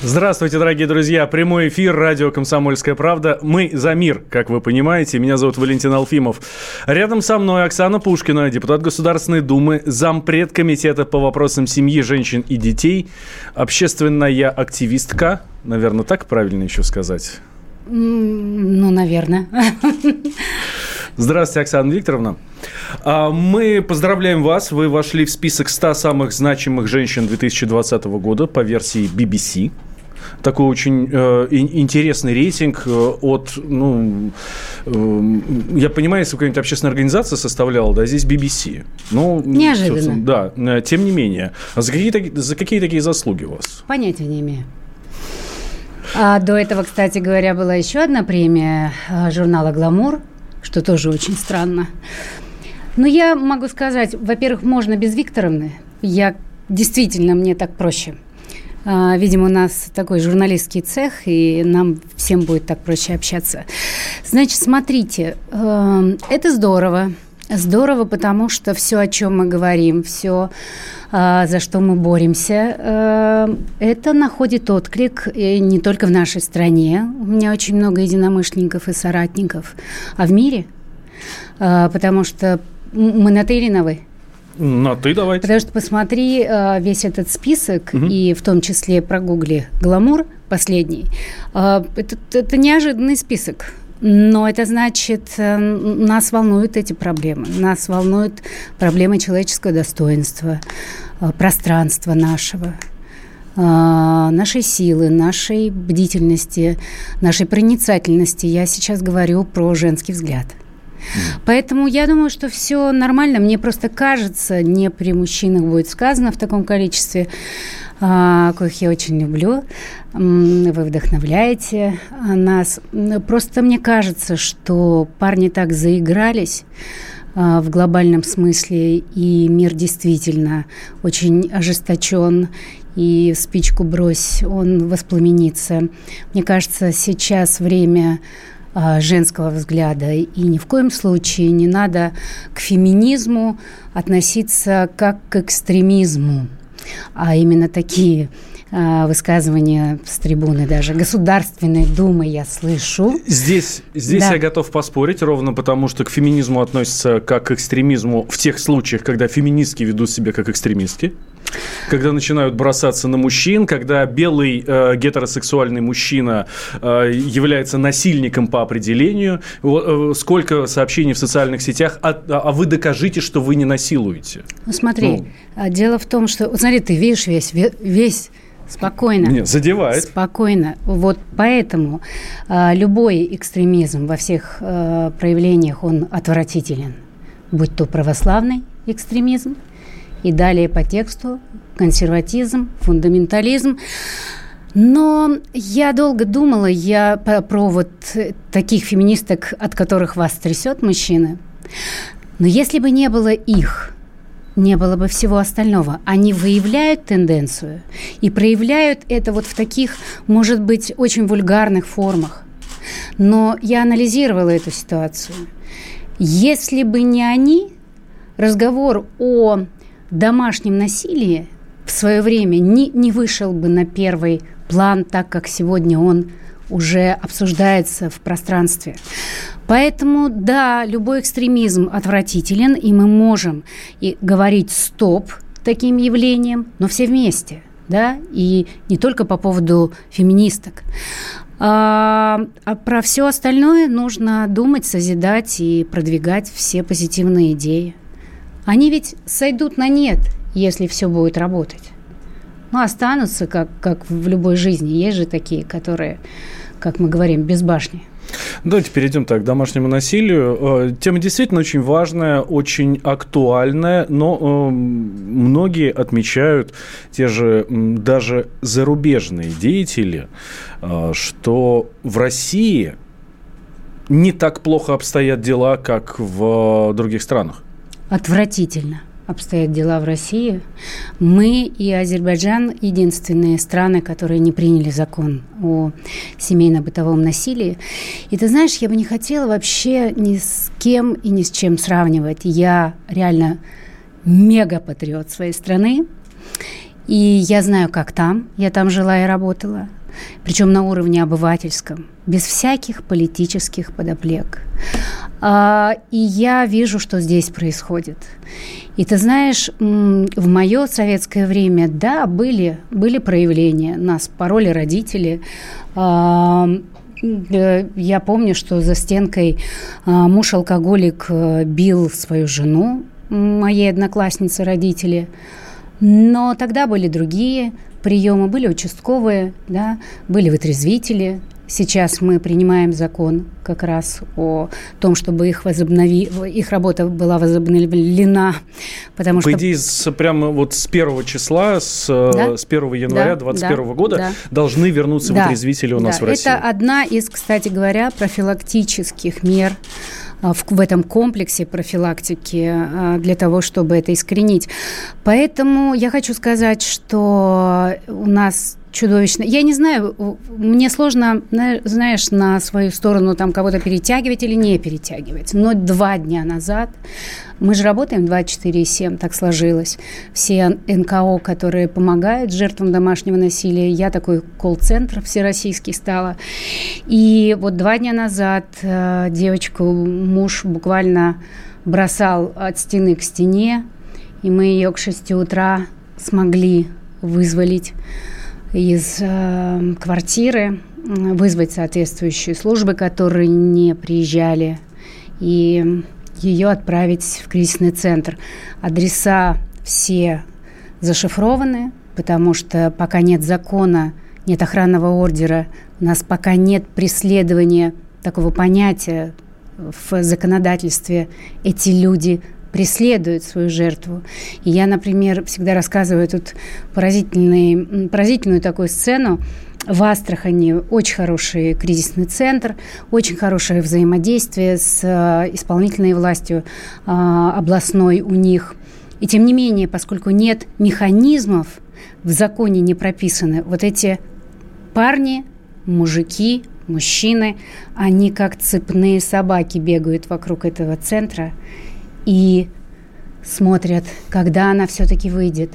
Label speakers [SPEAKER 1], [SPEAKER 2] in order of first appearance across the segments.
[SPEAKER 1] Здравствуйте, дорогие друзья. Прямой эфир радио «Комсомольская правда». Мы за мир, как вы понимаете. Меня зовут Валентин Алфимов. Рядом со мной Оксана Пушкина, депутат Государственной Думы, зампред комитета по вопросам семьи, женщин и детей, общественная активистка, наверное, так правильно еще сказать?
[SPEAKER 2] Ну, наверное.
[SPEAKER 1] Здравствуйте, Оксана Викторовна. А, мы поздравляем вас. Вы вошли в список 100 самых значимых женщин 2020 года по версии BBC такой очень э, интересный рейтинг э, от, ну, э, я понимаю, если какая-нибудь общественная организация составляла, да, здесь BBC.
[SPEAKER 2] Ну, Неожиданно.
[SPEAKER 1] Да, э, тем не менее. А за какие, за какие такие заслуги у вас?
[SPEAKER 2] Понятия не имею. А до этого, кстати говоря, была еще одна премия э, журнала «Гламур», что тоже очень странно. Но я могу сказать, во-первых, можно без Викторовны. Я действительно, мне так проще. А, видимо, у нас такой журналистский цех, и нам всем будет так проще общаться. Значит, смотрите, э, это здорово. Здорово, потому что все, о чем мы говорим, все, а, за что мы боремся, э, это находит отклик не только в нашей стране. У меня очень много единомышленников и соратников, а в мире. А, потому что мы на ты или на вы?
[SPEAKER 1] На ты давайте.
[SPEAKER 2] Потому что посмотри а, весь этот список, угу. и в том числе прогугли «Гламур» последний. Это, это неожиданный список. Но это значит, э, нас волнуют эти проблемы. Нас волнуют проблемы человеческого достоинства, э, пространства нашего э, нашей силы, нашей бдительности, нашей проницательности. Я сейчас говорю про женский взгляд. Поэтому я думаю, что все нормально. Мне просто кажется, не при мужчинах будет сказано в таком количестве, коих я очень люблю. Вы вдохновляете нас. Просто мне кажется, что парни так заигрались а, в глобальном смысле, и мир действительно очень ожесточен, и спичку брось, он воспламенится. Мне кажется, сейчас время а, женского взгляда. И ни в коем случае не надо к феминизму относиться как к экстремизму, а именно такие а, высказывания с трибуны даже Государственной Думы я слышу.
[SPEAKER 1] Здесь, здесь да. я готов поспорить, ровно потому, что к феминизму относятся как к экстремизму в тех случаях, когда феминистки ведут себя как экстремистки. Когда начинают бросаться на мужчин, когда белый э, гетеросексуальный мужчина э, является насильником по определению. Э, сколько сообщений в социальных сетях, а, а вы докажите, что вы не насилуете.
[SPEAKER 2] Ну смотри, ну. А дело в том, что, вот смотри, ты видишь весь, весь Спокойно.
[SPEAKER 1] Нет, задевает.
[SPEAKER 2] Спокойно. Вот поэтому э, любой экстремизм во всех э, проявлениях, он отвратителен. Будь то православный экстремизм, и далее по тексту консерватизм, фундаментализм. Но я долго думала я про, про вот таких феминисток, от которых вас трясет мужчины. Но если бы не было их, не было бы всего остального. Они выявляют тенденцию и проявляют это вот в таких, может быть, очень вульгарных формах. Но я анализировала эту ситуацию. Если бы не они, разговор о домашнем насилии в свое время не, не вышел бы на первый план, так как сегодня он уже обсуждается в пространстве. Поэтому, да, любой экстремизм отвратителен, и мы можем и говорить «стоп» таким явлениям, но все вместе, да, и не только по поводу феминисток. А, а про все остальное нужно думать, созидать и продвигать все позитивные идеи. Они ведь сойдут на нет, если все будет работать. Ну, останутся, как, как в любой жизни. Есть же такие, которые, как мы говорим, без башни.
[SPEAKER 1] Давайте перейдем так к домашнему насилию. Э, тема действительно очень важная, очень актуальная, но э, многие отмечают, те же даже зарубежные деятели, э, что в России не так плохо обстоят дела, как в других странах.
[SPEAKER 2] Отвратительно обстоят дела в России. Мы и Азербайджан – единственные страны, которые не приняли закон о семейно-бытовом насилии. И ты знаешь, я бы не хотела вообще ни с кем и ни с чем сравнивать. Я реально мега-патриот своей страны. И я знаю, как там. Я там жила и работала причем на уровне обывательском, без всяких политических подоплек. А, и я вижу, что здесь происходит. И ты знаешь, в мое советское время, да, были, были проявления. Нас пороли родители. А, я помню, что за стенкой а, муж-алкоголик э, бил свою жену, моей одноклассницы родители. Но тогда были другие приемы, были участковые, да, были вытрезвители. Сейчас мы принимаем закон как раз о том, чтобы их, возобнови... их работа была возобновлена.
[SPEAKER 1] Потому По что... идее, с, прямо вот с первого числа, с, да? с 1 января 2021 да, года да. должны вернуться да, вытрезвители у нас да. в России.
[SPEAKER 2] Это одна из, кстати говоря, профилактических мер в, в этом комплексе профилактики а, для того, чтобы это искоренить. Поэтому я хочу сказать, что у нас чудовищно. Я не знаю, мне сложно, знаешь, на свою сторону там кого-то перетягивать или не перетягивать. Но два дня назад мы же работаем 24,7, так сложилось. Все НКО, которые помогают жертвам домашнего насилия, я такой колл-центр всероссийский стала. И вот два дня назад э, девочку муж буквально бросал от стены к стене, и мы ее к 6 утра смогли вызволить из э, квартиры, вызвать соответствующие службы, которые не приезжали, и ее отправить в кризисный центр. Адреса все зашифрованы, потому что пока нет закона, нет охранного ордера, у нас пока нет преследования такого понятия в законодательстве. Эти люди преследует свою жертву. И я, например, всегда рассказываю тут поразительный, поразительную такую сцену. В Астрахани очень хороший кризисный центр, очень хорошее взаимодействие с э, исполнительной властью э, областной у них. И тем не менее, поскольку нет механизмов, в законе не прописаны, вот эти парни, мужики, мужчины, они как цепные собаки бегают вокруг этого центра и смотрят, когда она все-таки выйдет.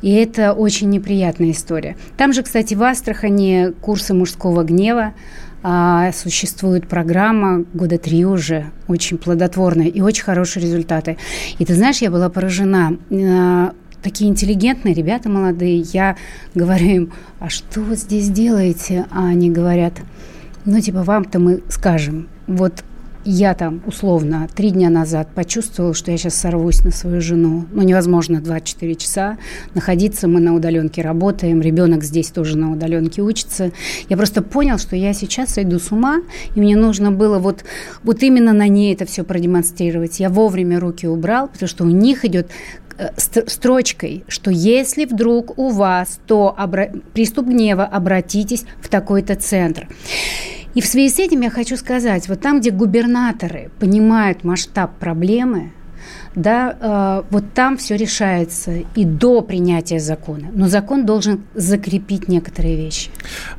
[SPEAKER 2] И это очень неприятная история. Там же, кстати, в Астрахани курсы мужского гнева а, существует программа года три уже, очень плодотворная и очень хорошие результаты. И ты знаешь, я была поражена. А, такие интеллигентные ребята молодые. Я говорю им, а что вы здесь делаете? А они говорят, ну, типа, вам-то мы скажем. Вот я там условно три дня назад почувствовала, что я сейчас сорвусь на свою жену. Ну, невозможно 24 часа находиться, мы на удаленке работаем, ребенок здесь тоже на удаленке учится. Я просто понял, что я сейчас сойду с ума, и мне нужно было вот, вот именно на ней это все продемонстрировать. Я вовремя руки убрал, потому что у них идет э, строчкой, что если вдруг у вас то обра- приступ гнева, обратитесь в такой-то центр. И в связи с этим я хочу сказать, вот там, где губернаторы понимают масштаб проблемы, да, э, вот там все решается и до принятия закона. Но закон должен закрепить некоторые вещи.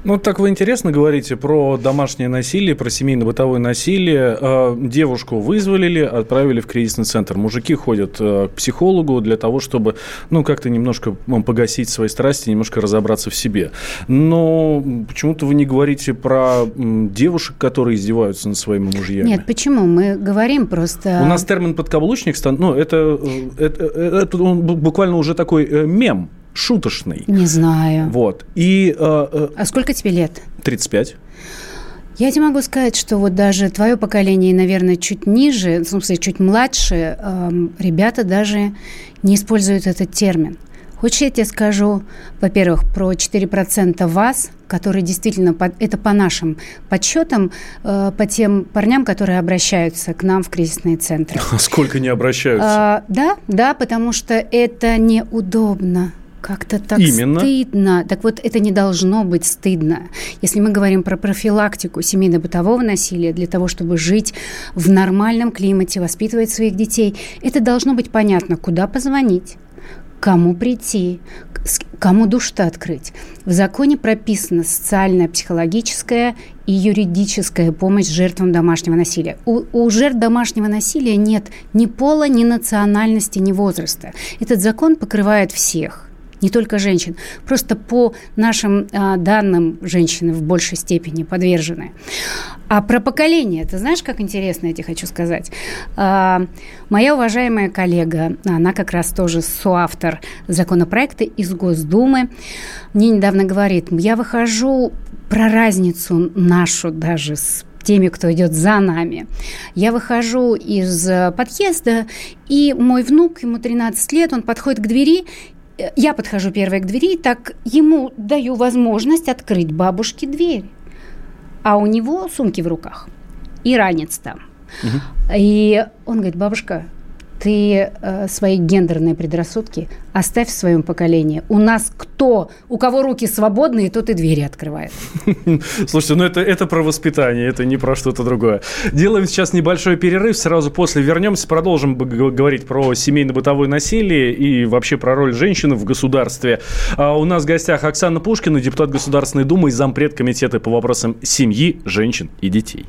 [SPEAKER 1] Ну, так вы интересно говорите про домашнее насилие, про семейно-бытовое насилие. Э, девушку вызволили, отправили в кризисный центр. Мужики ходят э, к психологу для того, чтобы, ну, как-то немножко погасить свои страсти, немножко разобраться в себе. Но почему-то вы не говорите про девушек, которые издеваются над своими мужьями.
[SPEAKER 2] Нет, почему? Мы говорим просто...
[SPEAKER 1] У нас термин подкаблучник, ну, ну, это, это, это он буквально уже такой э, мем шуточный.
[SPEAKER 2] Не знаю.
[SPEAKER 1] Вот. И,
[SPEAKER 2] э, э а сколько тебе лет?
[SPEAKER 1] 35.
[SPEAKER 2] Я тебе могу сказать, что вот даже твое поколение, наверное, чуть ниже, в смысле, чуть младше, э, ребята даже не используют этот термин. Хочешь, я тебе скажу, во-первых, про 4% вас, которые действительно, это по нашим подсчетам, э, по тем парням, которые обращаются к нам в кризисные центры.
[SPEAKER 1] Сколько не обращаются? А,
[SPEAKER 2] да, да, потому что это неудобно. Как-то так Именно. стыдно. Так вот, это не должно быть стыдно. Если мы говорим про профилактику семейно-бытового насилия для того, чтобы жить в нормальном климате, воспитывать своих детей, это должно быть понятно, куда позвонить, кому прийти, кому душ-то открыть. В законе прописана социальная, психологическая и юридическая помощь жертвам домашнего насилия. У, у жертв домашнего насилия нет ни пола, ни национальности, ни возраста. Этот закон покрывает всех не только женщин. Просто по нашим а, данным женщины в большей степени подвержены. А про поколение, ты знаешь, как интересно я тебе хочу сказать? А, моя уважаемая коллега, она как раз тоже соавтор законопроекта из Госдумы, мне недавно говорит, я выхожу про разницу нашу даже с теми, кто идет за нами. Я выхожу из э, подъезда, и мой внук, ему 13 лет, он подходит к двери я подхожу первой к двери, так ему даю возможность открыть бабушке дверь. А у него сумки в руках и ранец там. Угу. И он говорит, бабушка, ты э, свои гендерные предрассудки оставь в своем поколении. У нас кто, у кого руки свободные, тот и двери открывает.
[SPEAKER 1] Слушайте, ну это, это про воспитание, это не про что-то другое. Делаем сейчас небольшой перерыв, сразу после вернемся, продолжим говорить про семейно-бытовое насилие и вообще про роль женщины в государстве. А у нас в гостях Оксана Пушкина, депутат Государственной Думы и зампред комитета по вопросам семьи, женщин и детей.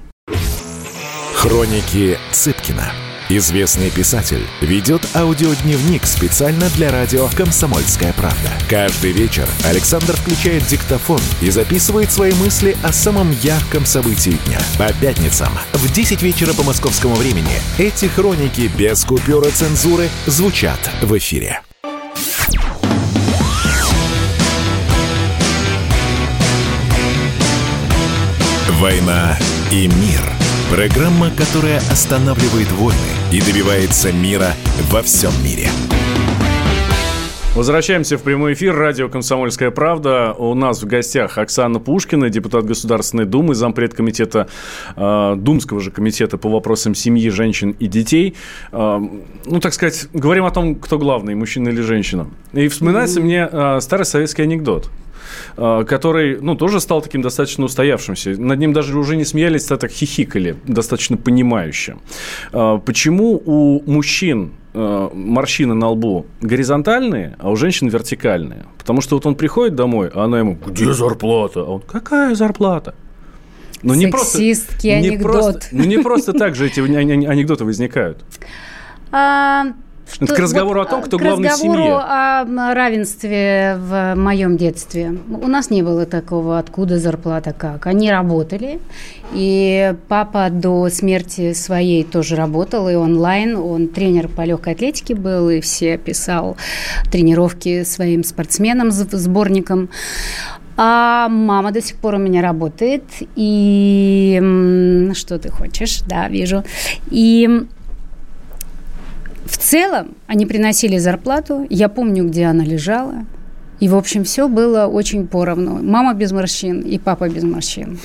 [SPEAKER 3] Хроники Цыпкина. Известный писатель ведет аудиодневник специально для радио «Комсомольская правда». Каждый вечер Александр включает диктофон и записывает свои мысли о самом ярком событии дня. По пятницам в 10 вечера по московскому времени эти хроники без купюра цензуры звучат в эфире. «Война и мир» – Программа, которая останавливает войны и добивается мира во всем мире.
[SPEAKER 1] Возвращаемся в прямой эфир. Радио «Комсомольская правда». У нас в гостях Оксана Пушкина, депутат Государственной Думы, зампред комитета, э, Думского же комитета по вопросам семьи, женщин и детей. Э, ну, так сказать, говорим о том, кто главный, мужчина или женщина. И вспоминается mm-hmm. мне э, старый советский анекдот. Э, который, ну, тоже стал таким достаточно устоявшимся. Над ним даже уже не смеялись, а так хихикали, достаточно понимающе. Э, почему у мужчин э, морщины на лбу горизонтальные, а у женщин вертикальные? Потому что вот он приходит домой, а она ему, где зарплата? А он, какая зарплата?
[SPEAKER 2] Ну, не просто, не
[SPEAKER 1] Просто, ну, не просто так же эти анекдоты возникают. Что, Это к разговору вот, о том, кто главный в семье. К разговору
[SPEAKER 2] о равенстве в моем детстве. У нас не было такого, откуда зарплата, как. Они работали, и папа до смерти своей тоже работал, и онлайн. Он тренер по легкой атлетике был, и все писал тренировки своим спортсменам, сборникам. А мама до сих пор у меня работает. И что ты хочешь? Да, вижу. И в целом они приносили зарплату, я помню, где она лежала. И, в общем, все было очень поровну. Мама без морщин и папа без морщин.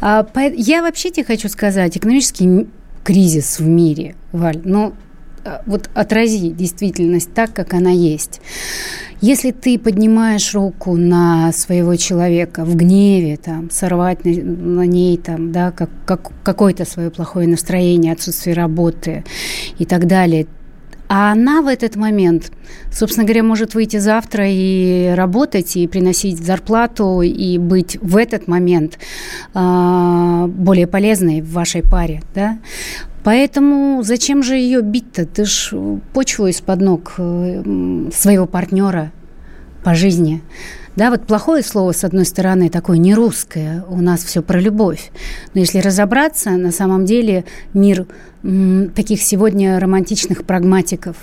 [SPEAKER 2] А, я вообще тебе хочу сказать, экономический кризис в мире, Валь, ну, вот отрази действительность так, как она есть. Если ты поднимаешь руку на своего человека в гневе, там, сорвать на, на ней там, да, как, как, какое-то свое плохое настроение, отсутствие работы и так далее, а она в этот момент, собственно говоря, может выйти завтра и работать, и приносить зарплату, и быть в этот момент э, более полезной в вашей паре. Да? Поэтому зачем же ее бить-то? Ты ж почву из-под ног э, своего партнера по жизни. Да, вот плохое слово, с одной стороны, такое не русское, у нас все про любовь. Но если разобраться, на самом деле мир м, таких сегодня романтичных прагматиков,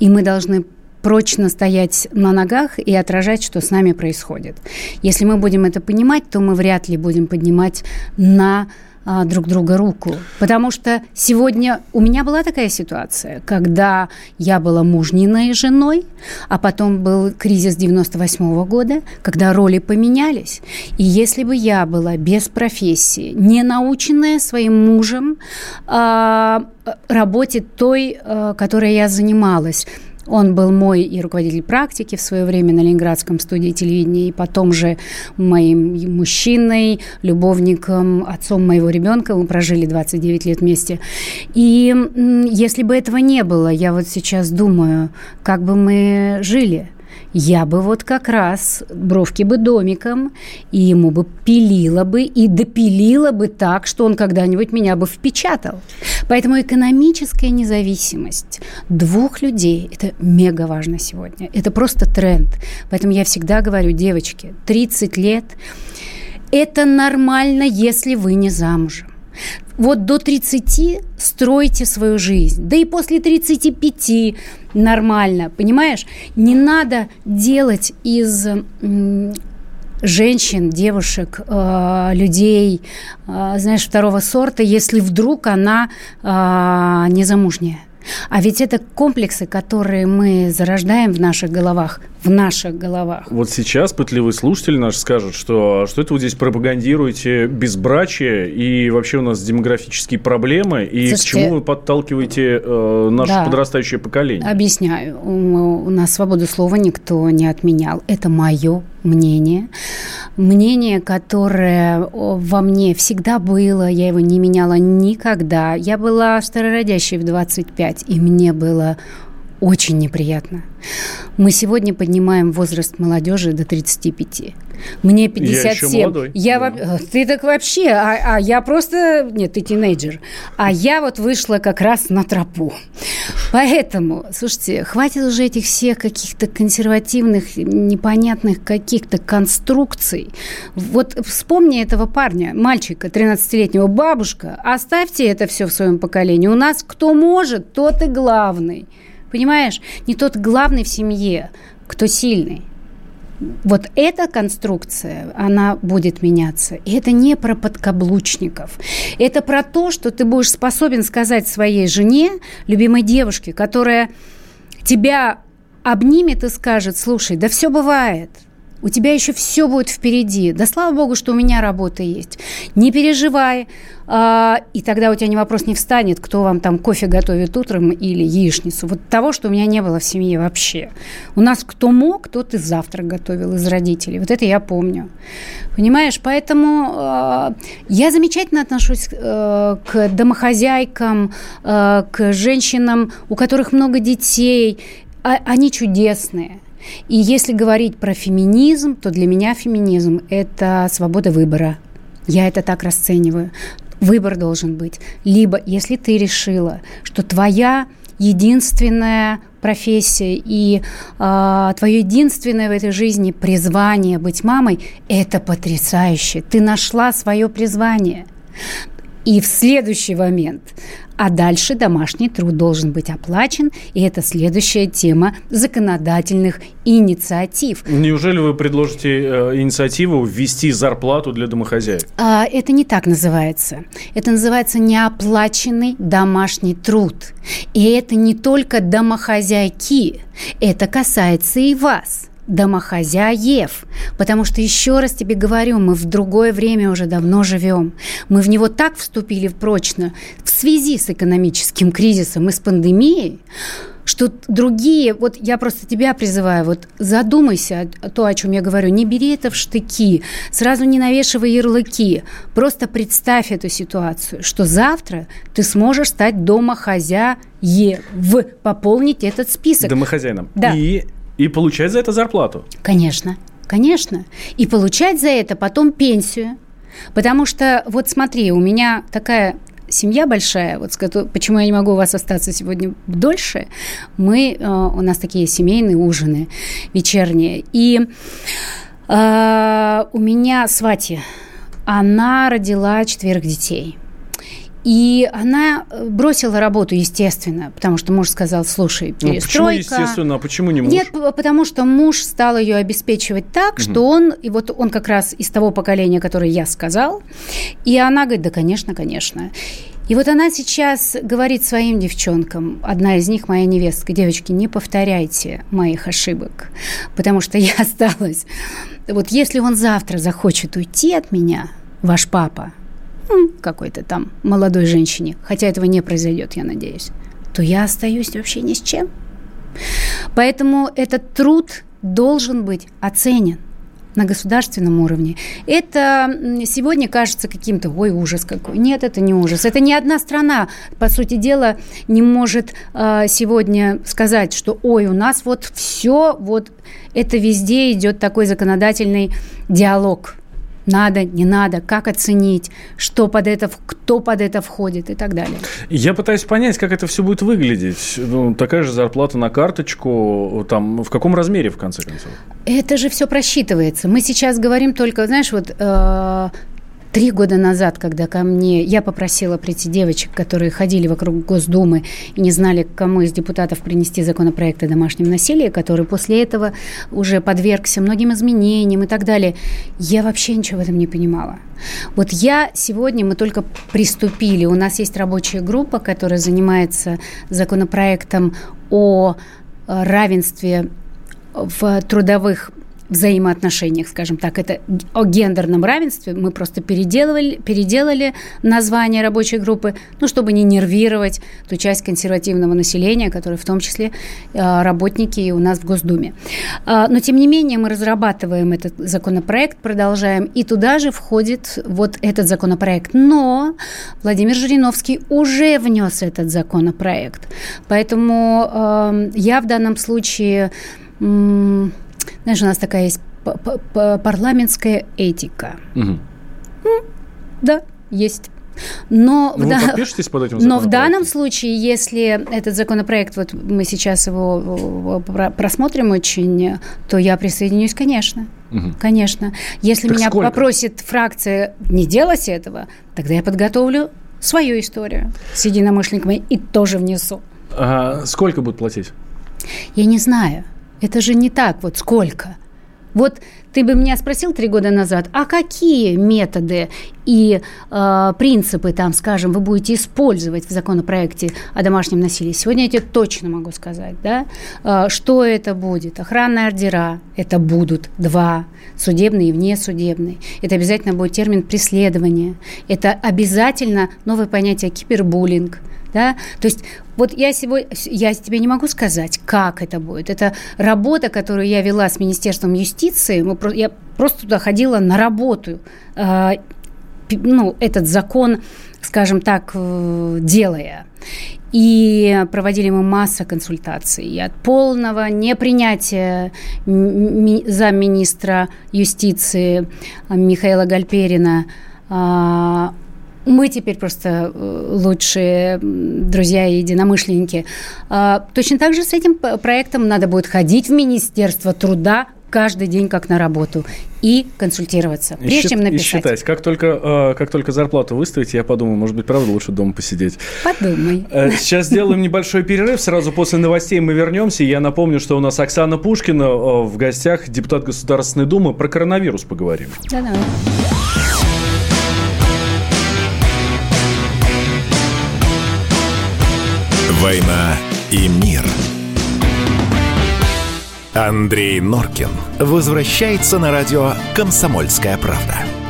[SPEAKER 2] и мы должны прочно стоять на ногах и отражать, что с нами происходит. Если мы будем это понимать, то мы вряд ли будем поднимать на а, друг друга руку. Потому что сегодня у меня была такая ситуация, когда я была мужниной женой, а потом был кризис 98 -го года, когда роли поменялись. И если бы я была без профессии, не наученная своим мужем а, работе той, а, которой я занималась, он был мой и руководитель практики в свое время на Ленинградском студии телевидения, и потом же моим мужчиной, любовником, отцом моего ребенка. Мы прожили 29 лет вместе. И если бы этого не было, я вот сейчас думаю, как бы мы жили – я бы вот как раз бровки бы домиком, и ему бы пилила бы, и допилила бы так, что он когда-нибудь меня бы впечатал. Поэтому экономическая независимость двух людей – это мега важно сегодня. Это просто тренд. Поэтому я всегда говорю, девочки, 30 лет – это нормально, если вы не замужем. Вот до 30 стройте свою жизнь. Да и после 35 нормально, понимаешь? Не надо делать из женщин, девушек, э, людей, э, знаешь, второго сорта, если вдруг она э, незамужняя. А ведь это комплексы, которые мы зарождаем в наших головах, в наших головах.
[SPEAKER 1] Вот сейчас пытливый слушатель наш скажет, что что это вы здесь пропагандируете безбрачие и вообще у нас демографические проблемы, и Слушайте, к чему вы подталкиваете э, наше да, подрастающее поколение?
[SPEAKER 2] Объясняю. У, у нас свободу слова никто не отменял. Это мое мнение. Мнение, которое во мне всегда было, я его не меняла никогда. Я была старородящей в 25, и мне было очень неприятно. Мы сегодня поднимаем возраст молодежи до 35. Мне 57. Я еще молодой. Я да. Ты так вообще, а, а я просто... Нет, ты тинейджер. А я вот вышла как раз на тропу. Поэтому, слушайте, хватит уже этих всех каких-то консервативных, непонятных каких-то конструкций. Вот вспомни этого парня, мальчика 13-летнего, бабушка, оставьте это все в своем поколении. У нас кто может, тот и главный. Понимаешь? Не тот главный в семье, кто сильный. Вот эта конструкция, она будет меняться. И это не про подкаблучников. Это про то, что ты будешь способен сказать своей жене, любимой девушке, которая тебя обнимет и скажет, слушай, да все бывает – у тебя еще все будет впереди. Да слава богу, что у меня работа есть. Не переживай. А, и тогда у тебя ни вопрос не встанет, кто вам там кофе готовит утром или яичницу. Вот того, что у меня не было в семье вообще. У нас кто мог, тот и завтрак готовил из родителей. Вот это я помню. Понимаешь? Поэтому э, я замечательно отношусь э, к домохозяйкам, э, к женщинам, у которых много детей. А, они чудесные. И если говорить про феминизм, то для меня феминизм – это свобода выбора. Я это так расцениваю. Выбор должен быть. Либо, если ты решила, что твоя единственная профессия и э, твое единственное в этой жизни призвание быть мамой, это потрясающе. Ты нашла свое призвание. И в следующий момент а дальше домашний труд должен быть оплачен, и это следующая тема законодательных инициатив.
[SPEAKER 1] Неужели вы предложите э, инициативу ввести зарплату для домохозяек?
[SPEAKER 2] А, это не так называется. Это называется неоплаченный домашний труд. И это не только домохозяйки, это касается и вас домохозяев. Потому что, еще раз тебе говорю, мы в другое время уже давно живем. Мы в него так вступили прочно в связи с экономическим кризисом и с пандемией, что другие, вот я просто тебя призываю, вот задумайся то, о чем я говорю, не бери это в штыки, сразу не навешивай ярлыки, просто представь эту ситуацию, что завтра ты сможешь стать домохозяев, пополнить этот список.
[SPEAKER 1] Домохозяином.
[SPEAKER 2] Да.
[SPEAKER 1] И и получать за это зарплату.
[SPEAKER 2] Конечно, конечно. И получать за это потом пенсию. Потому что, вот смотри, у меня такая семья большая, вот почему я не могу у вас остаться сегодня дольше, мы, э, у нас такие семейные ужины вечерние. И э, у меня свати, она родила четверых детей. И она э, бросила работу, естественно, потому что муж сказал, слушай, перестройка. Ну, почему
[SPEAKER 1] естественно, а почему не муж?
[SPEAKER 2] Нет, потому что муж стал ее обеспечивать так, угу. что он, и вот он как раз из того поколения, которое я сказал, и она говорит, да, конечно, конечно. И вот она сейчас говорит своим девчонкам, одна из них моя невестка, девочки, не повторяйте моих ошибок, потому что я осталась. Вот если он завтра захочет уйти от меня, ваш папа, какой-то там молодой женщине, хотя этого не произойдет, я надеюсь, то я остаюсь вообще ни с чем. Поэтому этот труд должен быть оценен на государственном уровне. Это сегодня кажется каким-то, ой, ужас какой. Нет, это не ужас. Это ни одна страна, по сути дела, не может э, сегодня сказать, что, ой, у нас вот все, вот это везде идет такой законодательный диалог надо, не надо, как оценить, что под это, кто под это входит и так далее.
[SPEAKER 1] Я пытаюсь понять, как это все будет выглядеть. Ну, такая же зарплата на карточку, там, в каком размере, в конце концов?
[SPEAKER 2] Это же все просчитывается. Мы сейчас говорим только, знаешь, вот э, Три года назад, когда ко мне... Я попросила прийти девочек, которые ходили вокруг Госдумы и не знали, кому из депутатов принести законопроект о домашнем насилии, который после этого уже подвергся многим изменениям и так далее. Я вообще ничего в этом не понимала. Вот я сегодня, мы только приступили, у нас есть рабочая группа, которая занимается законопроектом о равенстве в трудовых взаимоотношениях, скажем так, это о гендерном равенстве. Мы просто переделывали, переделали название рабочей группы, ну, чтобы не нервировать ту часть консервативного населения, которая в том числе э, работники у нас в Госдуме. Э, но, тем не менее, мы разрабатываем этот законопроект, продолжаем, и туда же входит вот этот законопроект. Но Владимир Жириновский уже внес этот законопроект. Поэтому э, я в данном случае знаешь, у нас такая есть парламентская этика. Угу. Да, есть. Но,
[SPEAKER 1] ну, в, да, под этим
[SPEAKER 2] но в данном случае, если этот законопроект, вот мы сейчас его просмотрим очень, то я присоединюсь, конечно. Угу. Конечно. Если так меня сколько? попросит фракция не делать этого, тогда я подготовлю свою историю с единомышленниками и тоже внесу.
[SPEAKER 1] А сколько будут платить?
[SPEAKER 2] Я не знаю. Это же не так, вот сколько. Вот ты бы меня спросил три года назад, а какие методы и э, принципы, там, скажем, вы будете использовать в законопроекте о домашнем насилии? Сегодня я тебе точно могу сказать, да? Э, что это будет? Охранные ордера – это будут два, судебный и внесудебный. Это обязательно будет термин преследования. Это обязательно новое понятие кибербуллинг – да? То есть вот я сегодня, я тебе не могу сказать, как это будет. Это работа, которую я вела с Министерством юстиции. Мы, я просто туда ходила на работу. Э, ну, этот закон, скажем так, э, делая. И проводили мы массу консультаций. И от полного непринятия замминистра юстиции Михаила Гальперина а, мы теперь просто э, лучшие друзья и единомышленники. А, точно так же с этим проектом надо будет ходить в Министерство труда каждый день как на работу и консультироваться, прежде и чем написать. И
[SPEAKER 1] считать. Как только, э, как только зарплату выставите, я подумаю, может быть, правда лучше дома посидеть.
[SPEAKER 2] Подумай.
[SPEAKER 1] Э, сейчас сделаем небольшой перерыв. Сразу после новостей мы вернемся. Я напомню, что у нас Оксана Пушкина в гостях, депутат Государственной Думы. Про коронавирус поговорим. Да,
[SPEAKER 3] «Война и мир». Андрей Норкин возвращается на радио «Комсомольская правда».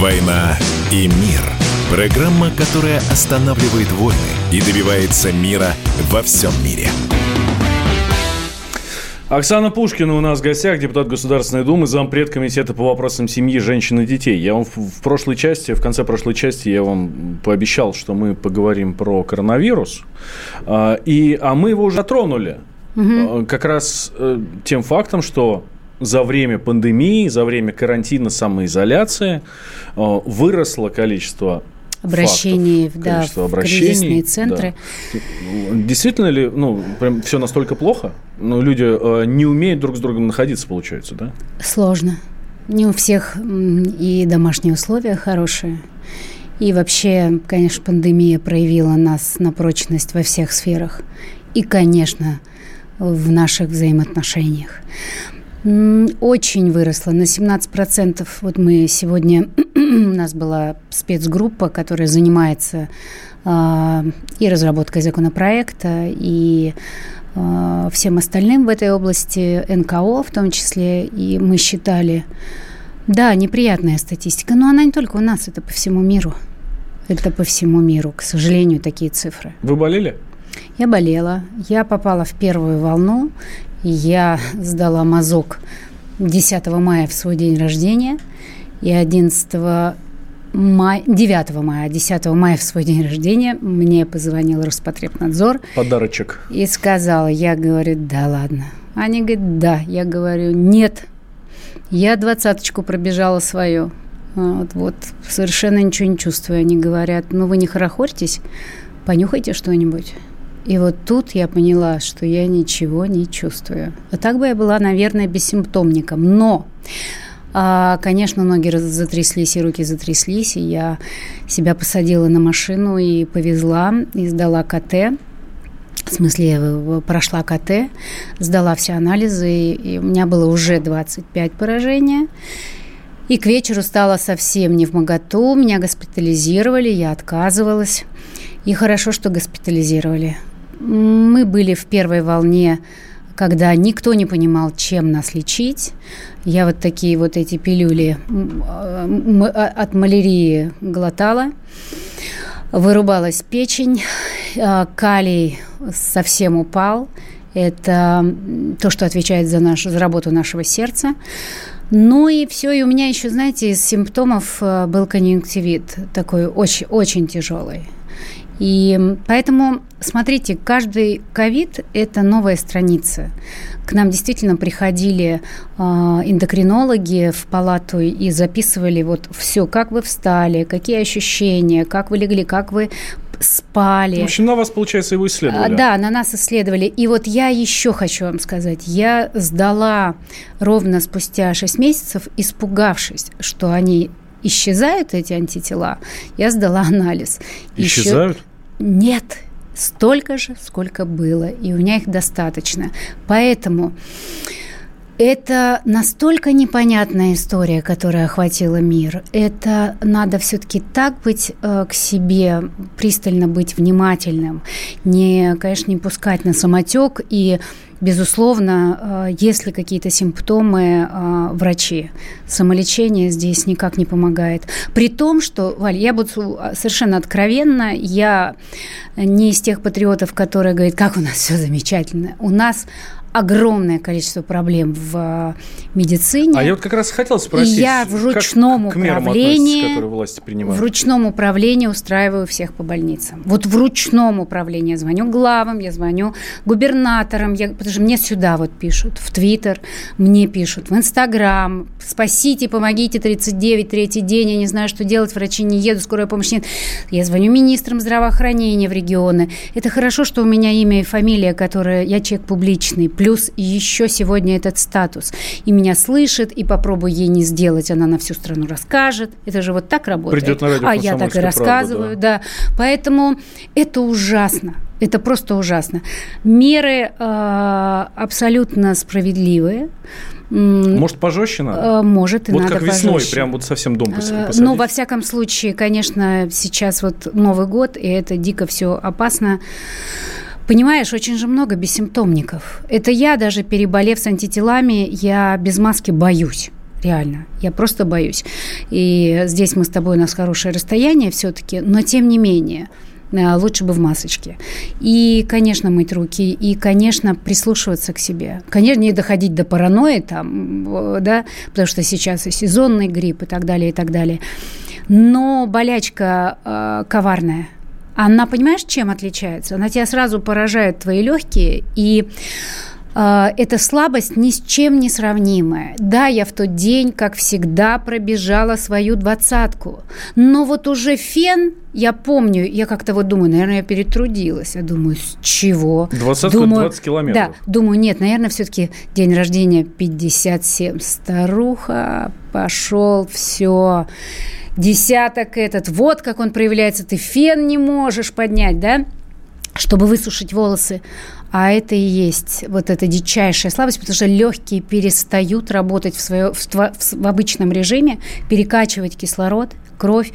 [SPEAKER 3] «Война и мир». Программа, которая останавливает войны и добивается мира во всем мире.
[SPEAKER 1] Оксана Пушкина у нас в гостях, депутат Государственной Думы, зампред комитета по вопросам семьи, женщин и детей. Я вам в прошлой части, в конце прошлой части я вам пообещал, что мы поговорим про коронавирус. А, и, а мы его уже затронули. Угу. Как раз э, тем фактом, что за время пандемии, за время карантина, самоизоляции э, выросло количество
[SPEAKER 2] обращений фактов, да, в обращений, кризисные центры.
[SPEAKER 1] Да. Действительно ли, ну, прям все настолько плохо? Ну, люди э, не умеют друг с другом находиться, получается, да?
[SPEAKER 2] Сложно. Не у всех и домашние условия хорошие. И вообще, конечно, пандемия проявила нас на прочность во всех сферах. И, конечно, в наших взаимоотношениях. Очень выросла на 17%. Вот мы сегодня, у нас была спецгруппа, которая занимается э, и разработкой законопроекта, и э, всем остальным в этой области, НКО в том числе. И мы считали, да, неприятная статистика, но она не только у нас, это по всему миру. Это по всему миру, к сожалению, такие цифры.
[SPEAKER 1] Вы болели?
[SPEAKER 2] Я болела. Я попала в первую волну. Я сдала мазок 10 мая в свой день рождения и 11 мая, 9 мая, 10 мая в свой день рождения мне позвонил Роспотребнадзор.
[SPEAKER 1] Подарочек.
[SPEAKER 2] И сказала, я говорю, да ладно. Они говорят, да. Я говорю, нет. Я двадцаточку пробежала свою. Вот, вот, совершенно ничего не чувствую. Они говорят, ну вы не хорохорьтесь, понюхайте что-нибудь. И вот тут я поняла, что я ничего не чувствую. А так бы я была, наверное, бессимптомником. Но а, Конечно, ноги затряслись, и руки затряслись, и я себя посадила на машину и повезла, и сдала КТ. В смысле, прошла КТ, сдала все анализы, и у меня было уже 25 поражения. И к вечеру стало совсем не в моготу, меня госпитализировали, я отказывалась. И хорошо, что госпитализировали. Мы были в первой волне, когда никто не понимал, чем нас лечить. Я вот такие вот эти пилюли а, от малярии глотала. Вырубалась печень, а, калий совсем упал. Это то, что отвечает за, наш, за работу нашего сердца. Ну и все, и у меня еще, знаете, из симптомов а, был конъюнктивит, такой очень, очень тяжелый. И поэтому, смотрите, каждый ковид – это новая страница. К нам действительно приходили э, эндокринологи в палату и записывали вот все, как вы встали, какие ощущения, как вы легли, как вы спали.
[SPEAKER 1] В общем, на вас, получается, его исследовали.
[SPEAKER 2] А, да, на нас исследовали. И вот я еще хочу вам сказать, я сдала ровно спустя 6 месяцев, испугавшись, что они исчезают эти антитела, я сдала анализ.
[SPEAKER 1] Исчезают?
[SPEAKER 2] Еще... Нет, столько же, сколько было, и у меня их достаточно. Поэтому это настолько непонятная история, которая охватила мир. Это надо все-таки так быть э, к себе, пристально быть внимательным, не, конечно, не пускать на самотек и Безусловно, э, если какие-то симптомы, э, врачи. Самолечение здесь никак не помогает. При том, что, Валь, я буду совершенно откровенна, я не из тех патриотов, которые говорят, как у нас все замечательно. У нас огромное количество проблем в э, медицине.
[SPEAKER 1] А я вот как раз хотел спросить,
[SPEAKER 2] и я в ручном как, управлении,
[SPEAKER 1] власти принимают?
[SPEAKER 2] в ручном управлении устраиваю всех по больницам. Вот в ручном управлении я звоню главам, я звоню губернаторам, я, потому что мне сюда вот пишут, в Твиттер мне пишут, в Инстаграм, спасите, помогите, 39, третий день, я не знаю, что делать, врачи не едут, скорая помощь нет. Я звоню министрам здравоохранения в регионы. Это хорошо, что у меня имя и фамилия, которая, я человек публичный, Плюс еще сегодня этот статус. И меня слышит, и попробую ей не сделать, она на всю страну расскажет. Это же вот так работает.
[SPEAKER 1] Придет на радио
[SPEAKER 2] а я так и рассказываю, правда, да. да. Поэтому это ужасно. Это просто ужасно. Меры э, абсолютно справедливые.
[SPEAKER 1] Может, пожестче надо?
[SPEAKER 2] Э, может, и
[SPEAKER 1] вот
[SPEAKER 2] надо
[SPEAKER 1] как весной,
[SPEAKER 2] пожестче.
[SPEAKER 1] прям вот совсем дом
[SPEAKER 2] э, посадить. Ну, во всяком случае, конечно, сейчас вот Новый год, и это дико все опасно. Понимаешь, очень же много бессимптомников. Это я даже переболев с антителами, я без маски боюсь. Реально, я просто боюсь. И здесь мы с тобой, у нас хорошее расстояние все-таки, но тем не менее, лучше бы в масочке. И, конечно, мыть руки, и, конечно, прислушиваться к себе. Конечно, не доходить до паранойи там, да, потому что сейчас и сезонный грипп и так далее, и так далее. Но болячка э, коварная. Она, понимаешь, чем отличается? Она тебя сразу поражает твои легкие, и эта слабость ни с чем не сравнимая. Да, я в тот день, как всегда, пробежала свою двадцатку. Но вот уже фен, я помню, я как-то вот думаю, наверное, я перетрудилась. Я думаю, с чего?
[SPEAKER 1] Двадцатку
[SPEAKER 2] думаю,
[SPEAKER 1] 20 километров.
[SPEAKER 2] Да, думаю, нет, наверное, все-таки день рождения 57. Старуха, пошел, все десяток этот, вот как он проявляется, ты фен не можешь поднять, да, чтобы высушить волосы. А это и есть вот эта дичайшая слабость, потому что легкие перестают работать в, свое, в, в, в обычном режиме, перекачивать кислород, кровь,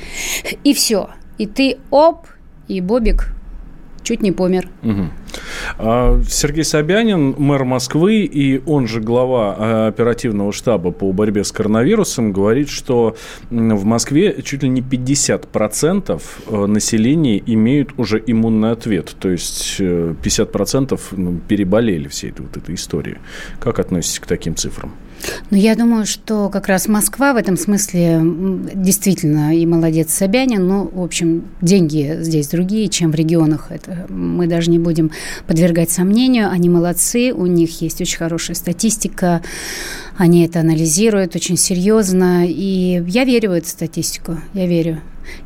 [SPEAKER 2] и все. И ты оп, и Бобик чуть не помер.
[SPEAKER 1] Угу. Сергей Собянин, мэр Москвы и он же глава а, оперативного штаба по борьбе с коронавирусом, говорит, что в Москве чуть ли не 50% э, населения имеют уже иммунный ответ. То есть 50% э, ну, переболели всей этой, вот этой истории. Как относитесь к таким цифрам?
[SPEAKER 2] Ну, я думаю, что как раз Москва в этом смысле действительно и молодец Собянин. Ну, в общем, деньги здесь другие, чем в регионах. Это мы даже не будем подвергать сомнению. Они молодцы, у них есть очень хорошая статистика. Они это анализируют очень серьезно. И я верю в эту статистику. Я верю.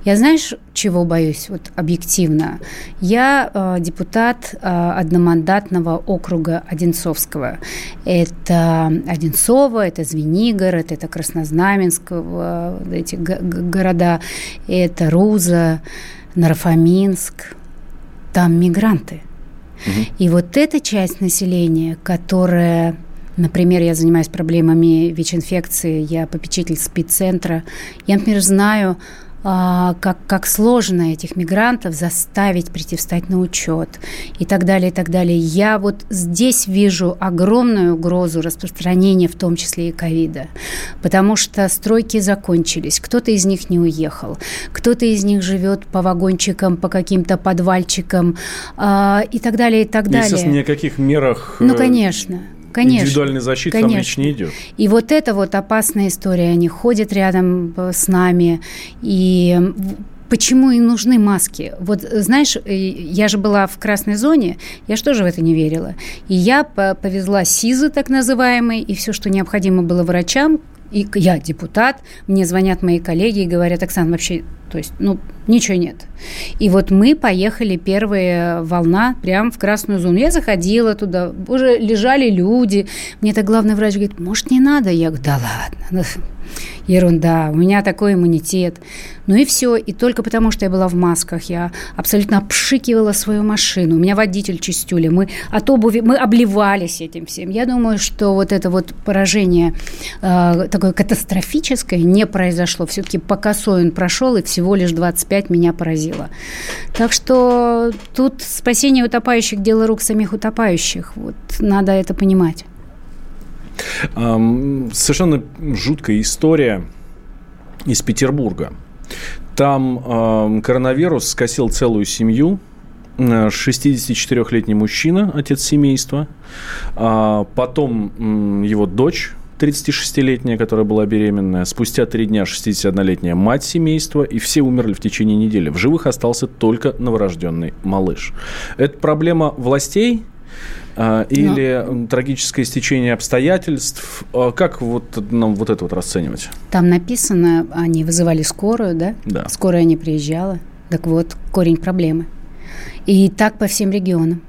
[SPEAKER 2] Я знаешь, чего боюсь вот объективно? Я э, депутат э, одномандатного округа Одинцовского. Это Одинцово, это Звенигород, это Краснознаменск, э, эти города, это Руза, Нарфоминск. Там мигранты. Угу. И вот эта часть населения, которая Например, я занимаюсь проблемами ВИЧ-инфекции, я попечитель спеццентра. Я, например, знаю а, как, как сложно этих мигрантов заставить прийти встать на учет и так далее, и так далее. Я вот здесь вижу огромную угрозу распространения, в том числе и ковида, потому что стройки закончились, кто-то из них не уехал, кто-то из них живет по вагончикам, по каким-то подвальчикам э, и так далее, и так далее.
[SPEAKER 1] Естественно, ни о каких мерах...
[SPEAKER 2] Ну, э, конечно. Конечно,
[SPEAKER 1] индивидуальной защиты
[SPEAKER 2] конечно.
[SPEAKER 1] там речь не идет.
[SPEAKER 2] И вот это вот опасная история. Они ходят рядом э, с нами, и почему им нужны маски? Вот знаешь, э, я же была в красной зоне, я же тоже в это не верила. И я повезла СИЗы, так называемые, и все, что необходимо было врачам, и я депутат, мне звонят мои коллеги и говорят, Оксана, вообще, то есть, ну, ничего нет. И вот мы поехали, первая волна, прям в красную зону. Я заходила туда, уже лежали люди. Мне так главный врач говорит, может, не надо? Я говорю, да ладно, ну, ерунда, у меня такой иммунитет. Ну и все. И только потому, что я была в масках, я абсолютно обшикивала свою машину. У меня водитель чистюли. Мы от обуви, мы обливались этим всем. Я думаю, что вот это вот поражение э, такое катастрофическое не произошло. Все-таки по косой он прошел, и всего лишь 25 меня поразило. Так что тут спасение утопающих – дело рук самих утопающих. Вот надо это понимать.
[SPEAKER 1] Совершенно жуткая история из Петербурга. Там коронавирус скосил целую семью. 64-летний мужчина, отец семейства. А, потом его дочь 36-летняя, которая была беременная. Спустя три дня 61-летняя мать семейства. И все умерли в течение недели. В живых остался только новорожденный малыш. Это проблема властей – а, или Но... трагическое стечение обстоятельств. А как вот нам вот это вот расценивать?
[SPEAKER 2] Там написано, они вызывали скорую, да?
[SPEAKER 1] Да.
[SPEAKER 2] Скорая не приезжала. Так вот, корень проблемы. И так по всем регионам.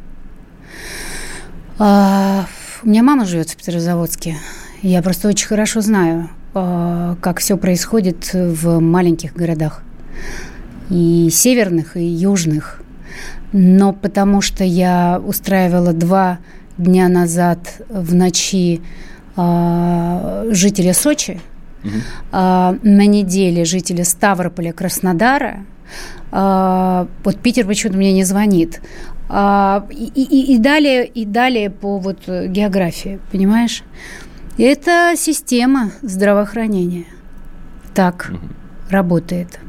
[SPEAKER 2] А, у меня мама живет в Петрозаводске. Я просто очень хорошо знаю, как все происходит в маленьких городах. И северных, и южных но потому что я устраивала два дня назад в ночи э, жителя Сочи, угу. э, на неделе жителя Ставрополя, Краснодара, э, вот Питер почему-то мне не звонит. А, и, и, и далее, и далее по вот географии, понимаешь? Это система здравоохранения. Так угу. работает.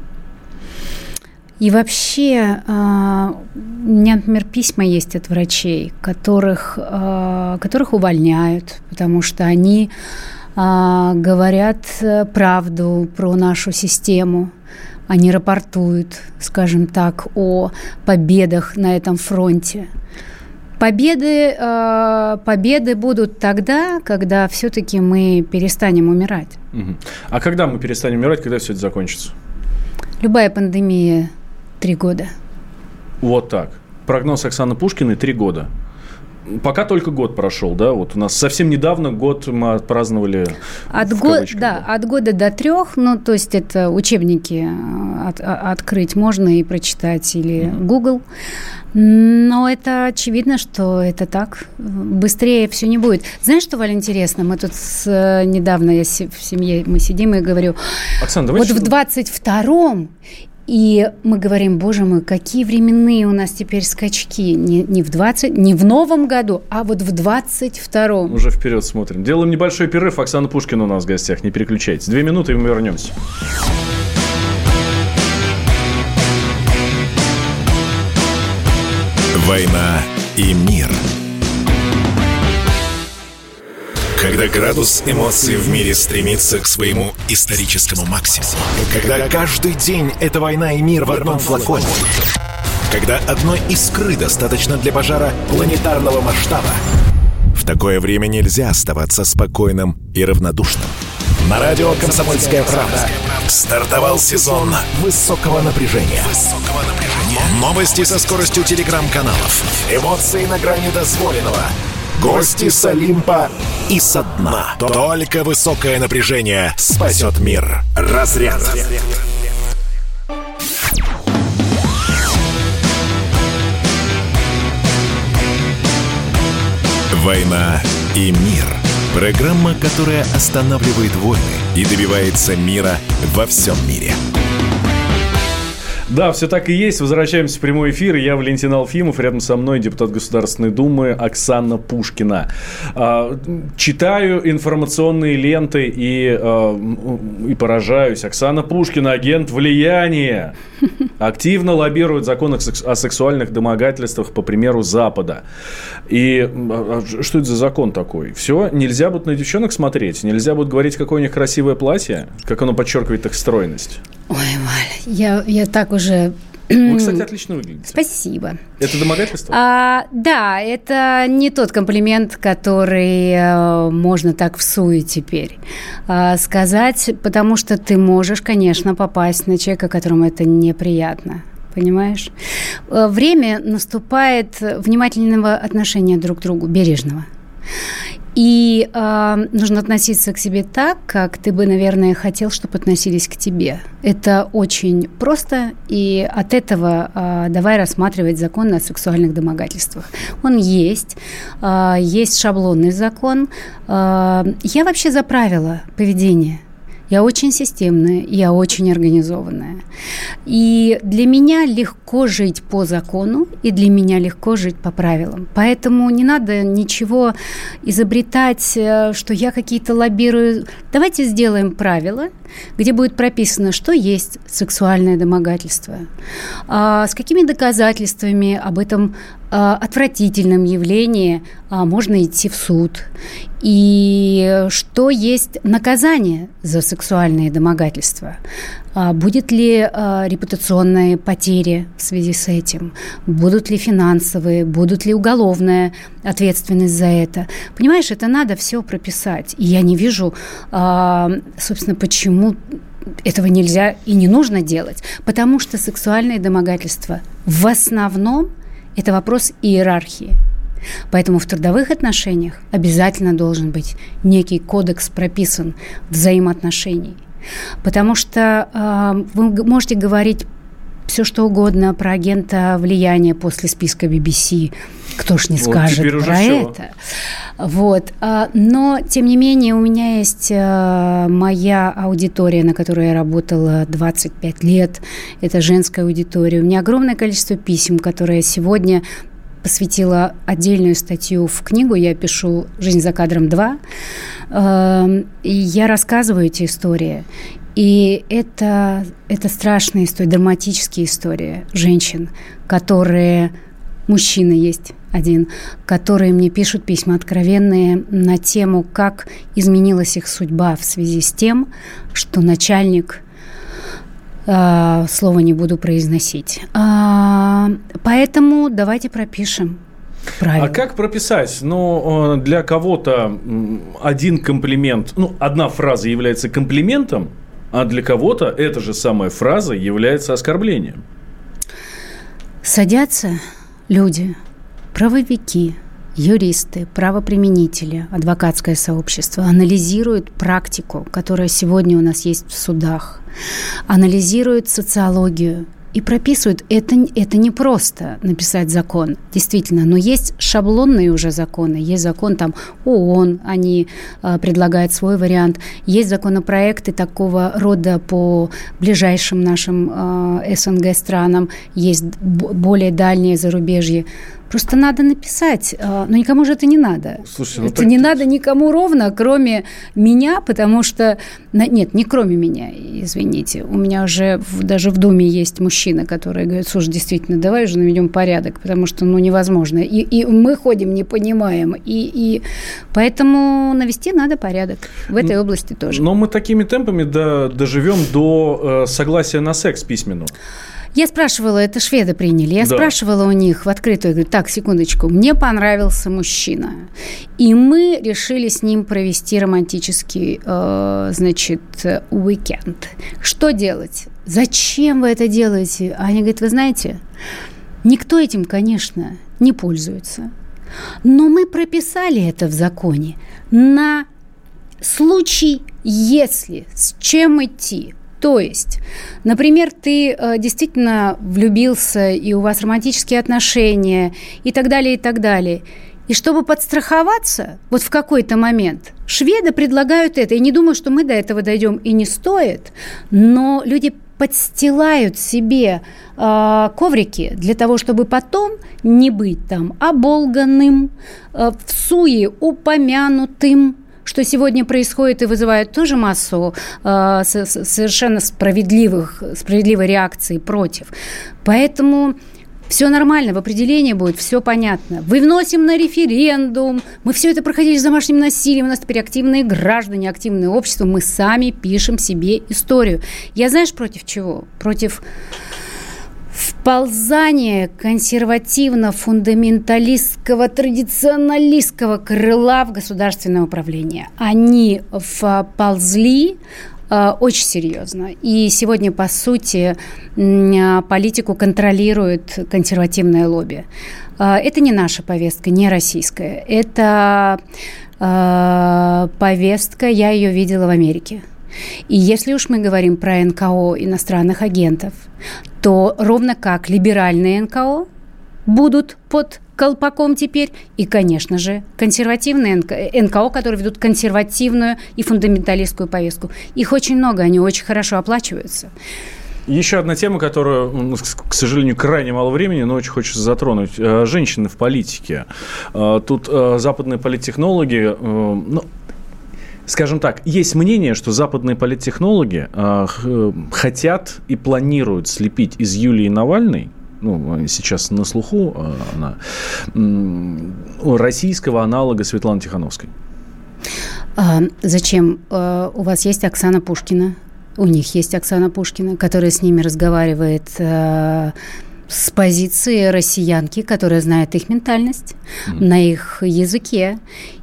[SPEAKER 2] И вообще, а, у меня, например, письма есть от врачей, которых, а, которых увольняют, потому что они а, говорят правду про нашу систему. Они рапортуют, скажем так, о победах на этом фронте. Победы, победы будут тогда, когда все-таки мы перестанем умирать.
[SPEAKER 1] А когда мы перестанем умирать, когда все это закончится?
[SPEAKER 2] Любая пандемия Три года.
[SPEAKER 1] Вот так. Прогноз Оксаны Пушкиной – три года. Пока только год прошел, да? Вот у нас совсем недавно год мы отпраздновали.
[SPEAKER 2] От, го- да, от года до трех, ну, то есть это учебники э, от, а, открыть можно и прочитать, или mm-hmm. Google. Но это очевидно, что это так. Быстрее все не будет. Знаешь, что, Валя, интересно? Мы тут с, недавно я в семье, мы сидим и говорю, Оксана, вот в 22-м и мы говорим, боже мой, какие временные у нас теперь скачки. Не, не в 20, не в новом году, а вот в 22-м.
[SPEAKER 1] Уже вперед смотрим. Делаем небольшой перерыв. Оксана Пушкина у нас в гостях. Не переключайтесь. Две минуты, и мы вернемся.
[SPEAKER 3] «Война и мир» Когда градус эмоций в мире стремится к своему историческому максимуму. Когда каждый день — это война и мир в одном флаконе. Когда одной искры достаточно для пожара планетарного масштаба. В такое время нельзя оставаться спокойным и равнодушным. На радио «Комсомольская правда» стартовал сезон высокого напряжения. Новости со скоростью телеграм-каналов. Эмоции на грани дозволенного — Гости с Олимпа и со дна. Только высокое напряжение спасет мир. Разряд. «Война и мир» – программа, которая останавливает войны и добивается мира во всем мире –
[SPEAKER 1] да, все так и есть. Возвращаемся в прямой эфир. Я Валентин Алфимов. Рядом со мной депутат Государственной Думы Оксана Пушкина. А, читаю информационные ленты и, а, и поражаюсь. Оксана Пушкина, агент влияния, активно лоббирует закон о сексуальных домогательствах по примеру Запада. И а, что это за закон такой? Все, нельзя будет на девчонок смотреть, нельзя будет говорить, какое у них красивое платье, как оно подчеркивает их стройность.
[SPEAKER 2] Ой, Валя, я, я так уже
[SPEAKER 1] вы, кстати, отлично выглядите.
[SPEAKER 2] Спасибо.
[SPEAKER 1] Это домогательство?
[SPEAKER 2] А, да, это не тот комплимент, который э, можно так в суе теперь э, сказать, потому что ты можешь, конечно, попасть на человека, которому это неприятно. Понимаешь? Э, время наступает внимательного отношения друг к другу, бережного. И э, нужно относиться к себе так, как ты бы, наверное, хотел, чтобы относились к тебе. Это очень просто, и от этого э, давай рассматривать закон о сексуальных домогательствах. Он есть, э, есть шаблонный закон. Э, я вообще за правила поведения – я очень системная, я очень организованная. И для меня легко жить по закону, и для меня легко жить по правилам. Поэтому не надо ничего изобретать, э, что я какие-то лоббирую. Давайте сделаем правила, где будет прописано, что есть сексуальное домогательство, а с какими доказательствами об этом отвратительном явлении а, можно идти в суд. И что есть наказание за сексуальные домогательства? А, будет ли репутационные потери в связи с этим? Будут ли финансовые? Будут ли уголовная ответственность за это? Понимаешь, это надо все прописать. И я не вижу, собственно, почему этого нельзя и не нужно делать, потому что сексуальные домогательства в основном это вопрос иерархии. Поэтому в трудовых отношениях обязательно должен быть некий кодекс прописан взаимоотношений. Потому что э, вы можете говорить все что угодно про агента влияния после списка BBC. Кто ж не вот скажет про все. это? Вот. А, но, тем не менее, у меня есть э, моя аудитория, на которой я работала 25 лет. Это женская аудитория. У меня огромное количество писем, которые сегодня посвятила отдельную статью в книгу. Я пишу «Жизнь за кадром 2». Эм, и я рассказываю эти истории. И это, это страшная история, драматические истории женщин, которые... Мужчина есть один, которые мне пишут письма откровенные на тему, как изменилась их судьба в связи с тем, что начальник э, слова не буду произносить. А, поэтому давайте пропишем.
[SPEAKER 1] Правильно. А как прописать? Ну, для кого-то один комплимент, ну, одна фраза является комплиментом, а для кого-то эта же самая фраза является оскорблением.
[SPEAKER 2] Садятся люди, правовики, юристы, правоприменители, адвокатское сообщество анализируют практику, которая сегодня у нас есть в судах, анализируют социологию – и прописывают. Это, это не просто написать закон, действительно, но есть шаблонные уже законы. Есть закон там ООН, они э, предлагают свой вариант. Есть законопроекты такого рода по ближайшим нашим э, СНГ странам. Есть более дальние зарубежье. Просто надо написать, а, но никому же это не надо. Слушайте, ну это так... не надо никому ровно, кроме меня, потому что... Нет, не кроме меня, извините. У меня уже в, даже в Думе есть мужчина, который говорит, слушай, действительно, давай уже наведем порядок, потому что, ну, невозможно. И, и мы ходим, не понимаем. И, и поэтому навести надо порядок в этой области тоже.
[SPEAKER 1] Но мы такими темпами до, доживем до э, согласия на секс письменного.
[SPEAKER 2] Я спрашивала, это шведы приняли, я да. спрашивала у них в открытую, говорю, так, секундочку, мне понравился мужчина. И мы решили с ним провести романтический, э, значит, уикенд. Что делать? Зачем вы это делаете? А они говорят, вы знаете, никто этим, конечно, не пользуется. Но мы прописали это в законе на случай, если с чем идти. То есть, например, ты э, действительно влюбился, и у вас романтические отношения, и так далее, и так далее. И чтобы подстраховаться, вот в какой-то момент, шведы предлагают это. Я не думаю, что мы до этого дойдем, и не стоит, но люди подстилают себе э, коврики для того, чтобы потом не быть там оболганным, э, в суе упомянутым, что сегодня происходит и вызывает тоже массу э, совершенно справедливых, справедливой реакции против. Поэтому все нормально, в определении будет, все понятно. Вы вносим на референдум, мы все это проходили с домашним насилием, у нас теперь активные граждане, активное общество, мы сами пишем себе историю. Я знаешь, против чего? Против вползание консервативно-фундаменталистского, традиционалистского крыла в государственное управление. Они вползли э, очень серьезно. И сегодня, по сути, политику контролирует консервативное лобби. Э, это не наша повестка, не российская. Это э, повестка, я ее видела в Америке. И если уж мы говорим про НКО иностранных агентов, то ровно как либеральные НКО будут под колпаком теперь, и, конечно же, консервативные НКО, которые ведут консервативную и фундаменталистскую повестку. Их очень много, они очень хорошо оплачиваются.
[SPEAKER 1] Еще одна тема, которую, к сожалению, крайне мало времени, но очень хочется затронуть. Э, женщины в политике. Э, тут э, западные политтехнологи, ну, Скажем так, есть мнение, что западные политтехнологи э, хотят и планируют слепить из Юлии Навальной ну, сейчас на слуху э, она, э, российского аналога Светланы Тихановской.
[SPEAKER 2] А, зачем? Э, у вас есть Оксана Пушкина, у них есть Оксана Пушкина, которая с ними разговаривает э, с позиции россиянки, которая знает их ментальность mm-hmm. на их языке.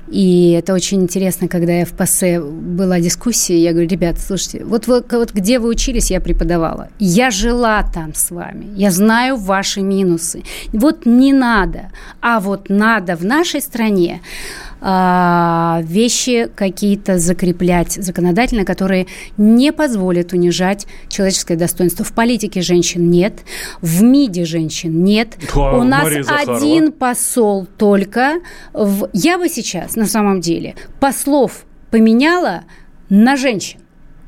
[SPEAKER 2] И это очень интересно, когда я в ПАСЕ была дискуссия, я говорю, ребята, слушайте, вот, вот, вот где вы учились, я преподавала. Я жила там с вами, я знаю ваши минусы. Вот не надо, а вот надо в нашей стране а, вещи какие-то закреплять законодательно, которые не позволят унижать человеческое достоинство. В политике женщин нет, в МИДе женщин нет. Да, У нас один посол только. В... Я бы сейчас, на самом деле, послов поменяла на женщин.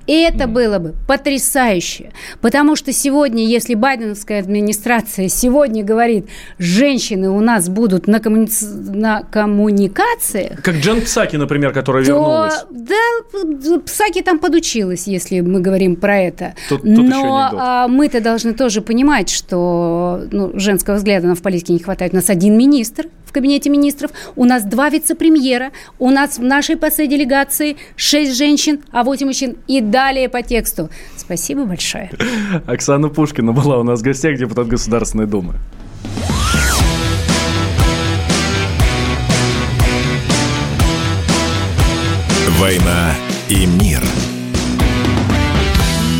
[SPEAKER 2] И это было бы потрясающе. Потому что сегодня, если байденовская администрация сегодня говорит, женщины у нас будут на, коммуни... на коммуникациях...
[SPEAKER 1] Как Джен Псаки, например, которая то, вернулась.
[SPEAKER 2] Да, Псаки там подучилась, если мы говорим про это. Тут, тут Но а, мы-то должны тоже понимать, что ну, женского взгляда на в политике не хватает. У нас один министр в кабинете министров, у нас два вице-премьера, у нас в нашей посой делегации шесть женщин, а восемь мужчин. И далее по тексту. Спасибо большое.
[SPEAKER 1] Оксана Пушкина была у нас в гостях, депутат Государственной Думы.
[SPEAKER 3] «Война и мир».